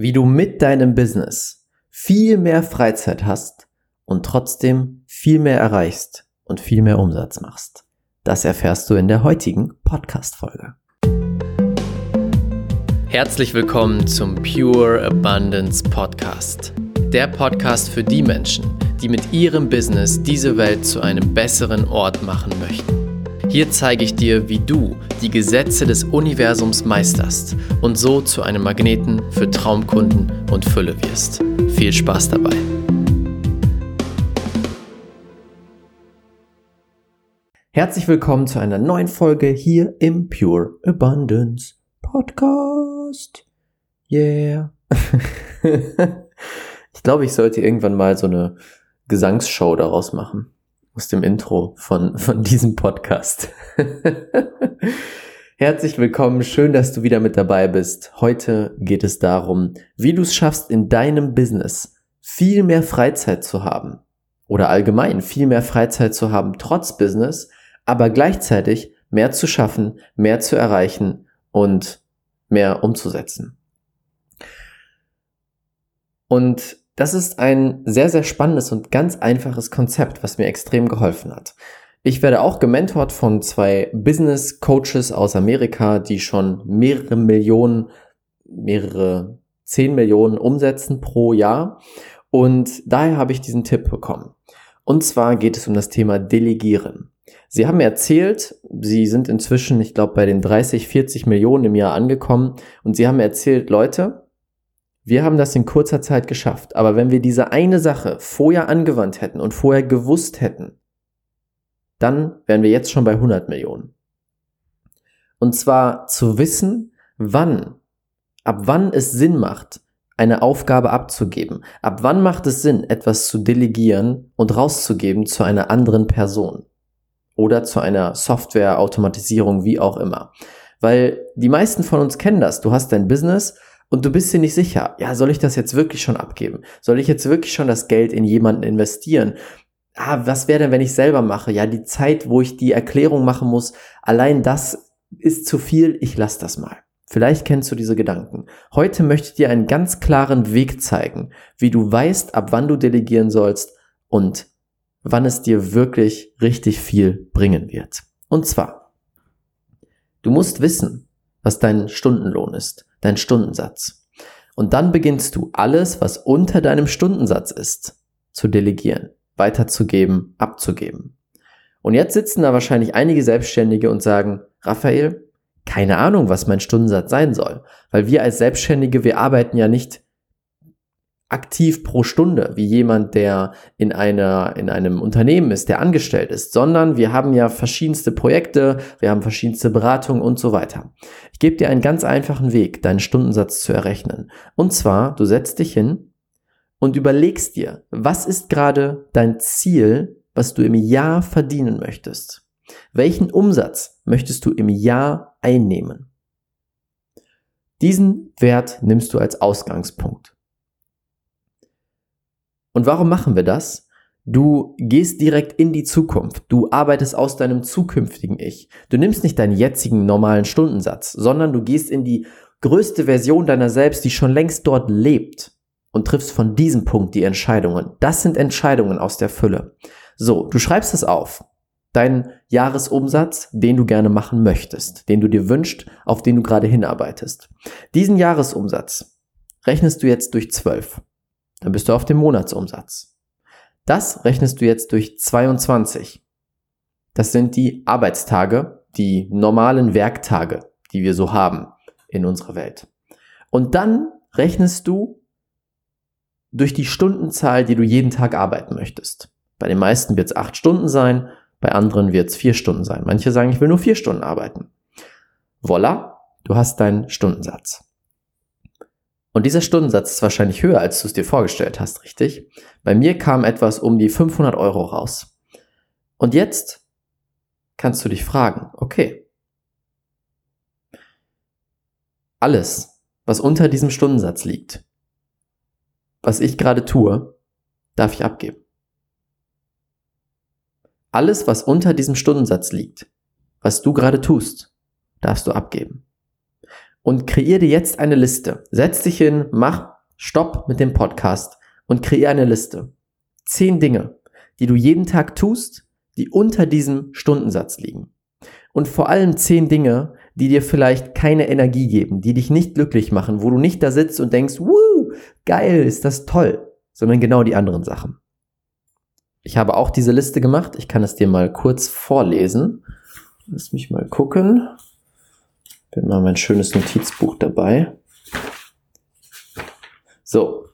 wie du mit deinem Business viel mehr Freizeit hast und trotzdem viel mehr erreichst und viel mehr Umsatz machst. Das erfährst du in der heutigen Podcast-Folge. Herzlich willkommen zum Pure Abundance Podcast. Der Podcast für die Menschen, die mit ihrem Business diese Welt zu einem besseren Ort machen möchten. Hier zeige ich dir, wie du die Gesetze des Universums meisterst und so zu einem Magneten für Traumkunden und Fülle wirst. Viel Spaß dabei! Herzlich willkommen zu einer neuen Folge hier im Pure Abundance Podcast. Yeah. ich glaube, ich sollte irgendwann mal so eine Gesangsshow daraus machen aus dem Intro von, von diesem Podcast. Herzlich willkommen, schön, dass du wieder mit dabei bist. Heute geht es darum, wie du es schaffst, in deinem Business viel mehr Freizeit zu haben oder allgemein viel mehr Freizeit zu haben, trotz Business, aber gleichzeitig mehr zu schaffen, mehr zu erreichen und mehr umzusetzen. Und das ist ein sehr, sehr spannendes und ganz einfaches Konzept, was mir extrem geholfen hat. Ich werde auch gementort von zwei Business Coaches aus Amerika, die schon mehrere Millionen, mehrere zehn Millionen umsetzen pro Jahr. Und daher habe ich diesen Tipp bekommen. Und zwar geht es um das Thema Delegieren. Sie haben erzählt, Sie sind inzwischen, ich glaube, bei den 30, 40 Millionen im Jahr angekommen und Sie haben erzählt, Leute, wir haben das in kurzer Zeit geschafft. Aber wenn wir diese eine Sache vorher angewandt hätten und vorher gewusst hätten, dann wären wir jetzt schon bei 100 Millionen. Und zwar zu wissen, wann, ab wann es Sinn macht, eine Aufgabe abzugeben. Ab wann macht es Sinn, etwas zu delegieren und rauszugeben zu einer anderen Person oder zu einer Software-Automatisierung, wie auch immer. Weil die meisten von uns kennen das. Du hast dein Business und du bist dir nicht sicher, ja, soll ich das jetzt wirklich schon abgeben? Soll ich jetzt wirklich schon das Geld in jemanden investieren? Ah, was wäre denn, wenn ich selber mache? Ja, die Zeit, wo ich die Erklärung machen muss, allein das ist zu viel, ich lass das mal. Vielleicht kennst du diese Gedanken. Heute möchte ich dir einen ganz klaren Weg zeigen, wie du weißt, ab wann du delegieren sollst und wann es dir wirklich richtig viel bringen wird. Und zwar, du musst wissen, was dein Stundenlohn ist dein Stundensatz. Und dann beginnst du alles, was unter deinem Stundensatz ist, zu delegieren, weiterzugeben, abzugeben. Und jetzt sitzen da wahrscheinlich einige Selbstständige und sagen, Raphael, keine Ahnung, was mein Stundensatz sein soll. Weil wir als Selbstständige, wir arbeiten ja nicht aktiv pro Stunde, wie jemand, der in einer, in einem Unternehmen ist, der angestellt ist, sondern wir haben ja verschiedenste Projekte, wir haben verschiedenste Beratungen und so weiter. Ich gebe dir einen ganz einfachen Weg, deinen Stundensatz zu errechnen. Und zwar, du setzt dich hin und überlegst dir, was ist gerade dein Ziel, was du im Jahr verdienen möchtest? Welchen Umsatz möchtest du im Jahr einnehmen? Diesen Wert nimmst du als Ausgangspunkt. Und warum machen wir das? Du gehst direkt in die Zukunft. Du arbeitest aus deinem zukünftigen Ich. Du nimmst nicht deinen jetzigen normalen Stundensatz, sondern du gehst in die größte Version deiner selbst, die schon längst dort lebt und triffst von diesem Punkt die Entscheidungen. Das sind Entscheidungen aus der Fülle. So, du schreibst es auf. Dein Jahresumsatz, den du gerne machen möchtest, den du dir wünschst, auf den du gerade hinarbeitest. Diesen Jahresumsatz rechnest du jetzt durch zwölf. Dann bist du auf dem Monatsumsatz. Das rechnest du jetzt durch 22. Das sind die Arbeitstage, die normalen Werktage, die wir so haben in unserer Welt. Und dann rechnest du durch die Stundenzahl, die du jeden Tag arbeiten möchtest. Bei den meisten wird es acht Stunden sein, bei anderen wird es vier Stunden sein. Manche sagen, ich will nur vier Stunden arbeiten. Voila, du hast deinen Stundensatz. Und dieser Stundensatz ist wahrscheinlich höher, als du es dir vorgestellt hast, richtig? Bei mir kam etwas um die 500 Euro raus. Und jetzt kannst du dich fragen, okay, alles, was unter diesem Stundensatz liegt, was ich gerade tue, darf ich abgeben. Alles, was unter diesem Stundensatz liegt, was du gerade tust, darfst du abgeben. Und kreiere dir jetzt eine Liste. Setz dich hin, mach Stopp mit dem Podcast und kreiere eine Liste. Zehn Dinge, die du jeden Tag tust, die unter diesem Stundensatz liegen. Und vor allem zehn Dinge, die dir vielleicht keine Energie geben, die dich nicht glücklich machen, wo du nicht da sitzt und denkst, wuh, geil, ist das toll, sondern genau die anderen Sachen. Ich habe auch diese Liste gemacht. Ich kann es dir mal kurz vorlesen. Lass mich mal gucken. Ich habe mal mein schönes Notizbuch dabei. So.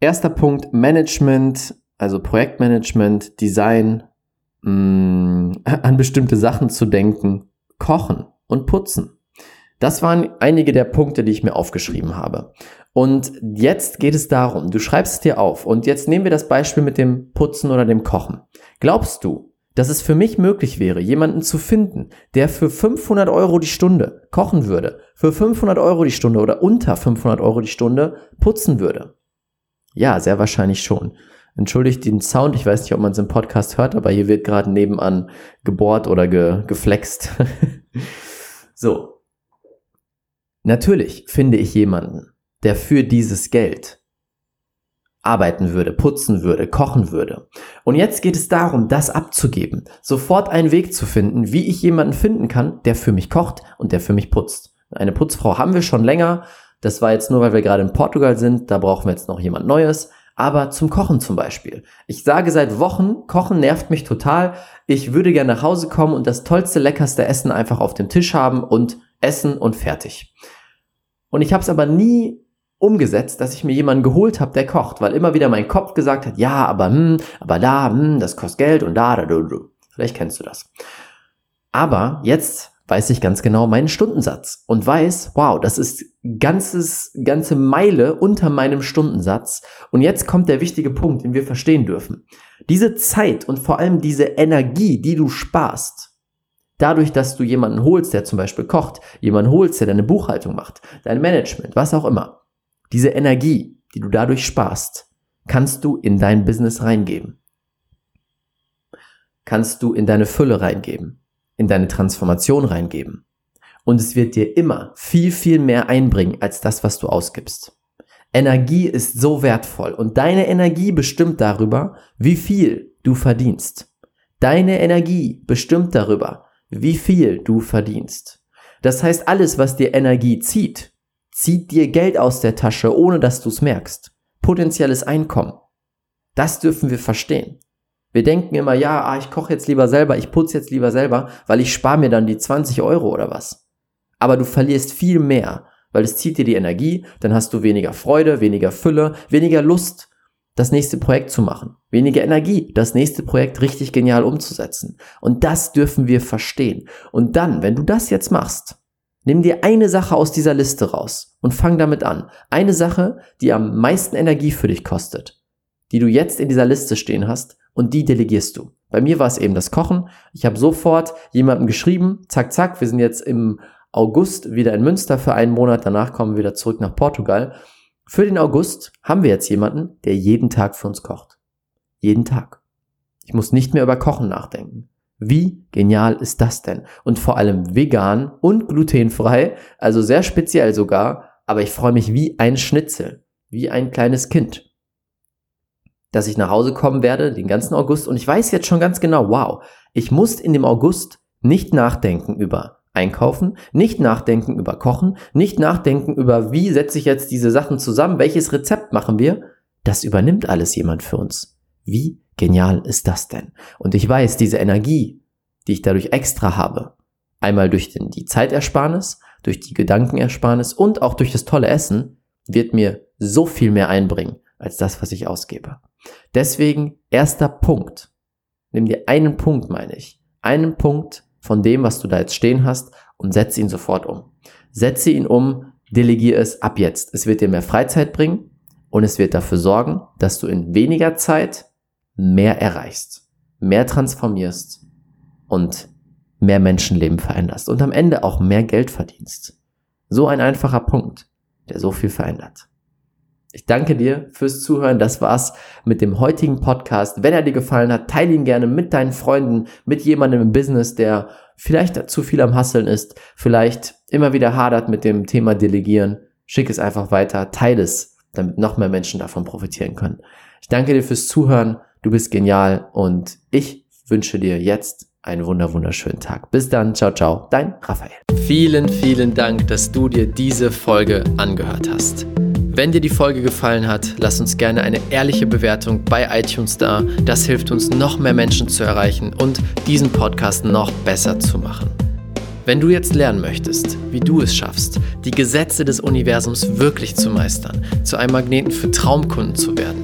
Erster Punkt, Management, also Projektmanagement, Design, mh, mm, an bestimmte Sachen zu denken, kochen und putzen. Das waren einige der Punkte, die ich mir aufgeschrieben habe. Und jetzt geht es darum, du schreibst es dir auf und jetzt nehmen wir das Beispiel mit dem Putzen oder dem Kochen. Glaubst du, dass es für mich möglich wäre, jemanden zu finden, der für 500 Euro die Stunde kochen würde, für 500 Euro die Stunde oder unter 500 Euro die Stunde putzen würde? Ja, sehr wahrscheinlich schon. Entschuldigt den Sound, ich weiß nicht, ob man es im Podcast hört, aber hier wird gerade nebenan gebohrt oder ge geflext. so. Natürlich finde ich jemanden, der für dieses Geld arbeiten würde, putzen würde, kochen würde. Und jetzt geht es darum, das abzugeben, sofort einen Weg zu finden, wie ich jemanden finden kann, der für mich kocht und der für mich putzt. Eine Putzfrau haben wir schon länger. Das war jetzt nur, weil wir gerade in Portugal sind. Da brauchen wir jetzt noch jemand Neues. Aber zum Kochen zum Beispiel. Ich sage seit Wochen, Kochen nervt mich total. Ich würde gerne nach Hause kommen und das tollste, leckerste Essen einfach auf dem Tisch haben und essen und fertig. Und ich habe es aber nie umgesetzt, dass ich mir jemanden geholt habe, der kocht, weil immer wieder mein Kopf gesagt hat, ja, aber hm, aber da, hm, das kostet Geld und da, da, da, da. Vielleicht kennst du das. Aber jetzt weiß ich ganz genau meinen Stundensatz und weiß, wow, das ist ganzes, ganze Meile unter meinem Stundensatz. Und jetzt kommt der wichtige Punkt, den wir verstehen dürfen. Diese Zeit und vor allem diese Energie, die du sparst, dadurch, dass du jemanden holst, der zum Beispiel kocht, jemanden holst, der deine Buchhaltung macht, dein Management, was auch immer, diese Energie, die du dadurch sparst, kannst du in dein Business reingeben. Kannst du in deine Fülle reingeben, in deine Transformation reingeben. Und es wird dir immer viel, viel mehr einbringen als das, was du ausgibst. Energie ist so wertvoll und deine Energie bestimmt darüber, wie viel du verdienst. Deine Energie bestimmt darüber, wie viel du verdienst. Das heißt, alles, was dir Energie zieht, zieht dir Geld aus der Tasche, ohne dass du es merkst. Potenzielles Einkommen. Das dürfen wir verstehen. Wir denken immer, ja, ah, ich koche jetzt lieber selber, ich putze jetzt lieber selber, weil ich spare mir dann die 20 Euro oder was. Aber du verlierst viel mehr, weil es zieht dir die Energie, dann hast du weniger Freude, weniger Fülle, weniger Lust, das nächste Projekt zu machen, weniger Energie, das nächste Projekt richtig genial umzusetzen. Und das dürfen wir verstehen. Und dann, wenn du das jetzt machst, Nimm dir eine Sache aus dieser Liste raus und fang damit an. Eine Sache, die am meisten Energie für dich kostet, die du jetzt in dieser Liste stehen hast und die delegierst du. Bei mir war es eben das Kochen. Ich habe sofort jemandem geschrieben, zack, zack, wir sind jetzt im August wieder in Münster für einen Monat, danach kommen wir wieder zurück nach Portugal. Für den August haben wir jetzt jemanden, der jeden Tag für uns kocht. Jeden Tag. Ich muss nicht mehr über Kochen nachdenken. Wie genial ist das denn? Und vor allem vegan und glutenfrei, also sehr speziell sogar, aber ich freue mich wie ein Schnitzel, wie ein kleines Kind, dass ich nach Hause kommen werde den ganzen August und ich weiß jetzt schon ganz genau, wow, ich muss in dem August nicht nachdenken über Einkaufen, nicht nachdenken über Kochen, nicht nachdenken über, wie setze ich jetzt diese Sachen zusammen, welches Rezept machen wir. Das übernimmt alles jemand für uns. Wie genial ist das denn? Und ich weiß, diese Energie, die ich dadurch extra habe, einmal durch den, die Zeitersparnis, durch die Gedankenersparnis und auch durch das tolle Essen, wird mir so viel mehr einbringen als das, was ich ausgebe. Deswegen erster Punkt. Nimm dir einen Punkt, meine ich. Einen Punkt von dem, was du da jetzt stehen hast und setze ihn sofort um. Setze ihn um, delegiere es ab jetzt. Es wird dir mehr Freizeit bringen und es wird dafür sorgen, dass du in weniger Zeit mehr erreichst, mehr transformierst und mehr Menschenleben veränderst und am Ende auch mehr Geld verdienst. So ein einfacher Punkt, der so viel verändert. Ich danke dir fürs Zuhören. Das war's mit dem heutigen Podcast. Wenn er dir gefallen hat, teile ihn gerne mit deinen Freunden, mit jemandem im Business, der vielleicht zu viel am Hasseln ist, vielleicht immer wieder hadert mit dem Thema Delegieren. Schick es einfach weiter, teile es, damit noch mehr Menschen davon profitieren können. Ich danke dir fürs Zuhören. Du bist genial und ich wünsche dir jetzt einen wunder wunderschönen Tag. Bis dann, ciao, ciao, dein Raphael. Vielen, vielen Dank, dass du dir diese Folge angehört hast. Wenn dir die Folge gefallen hat, lass uns gerne eine ehrliche Bewertung bei iTunes da. Das hilft uns, noch mehr Menschen zu erreichen und diesen Podcast noch besser zu machen. Wenn du jetzt lernen möchtest, wie du es schaffst, die Gesetze des Universums wirklich zu meistern, zu einem Magneten für Traumkunden zu werden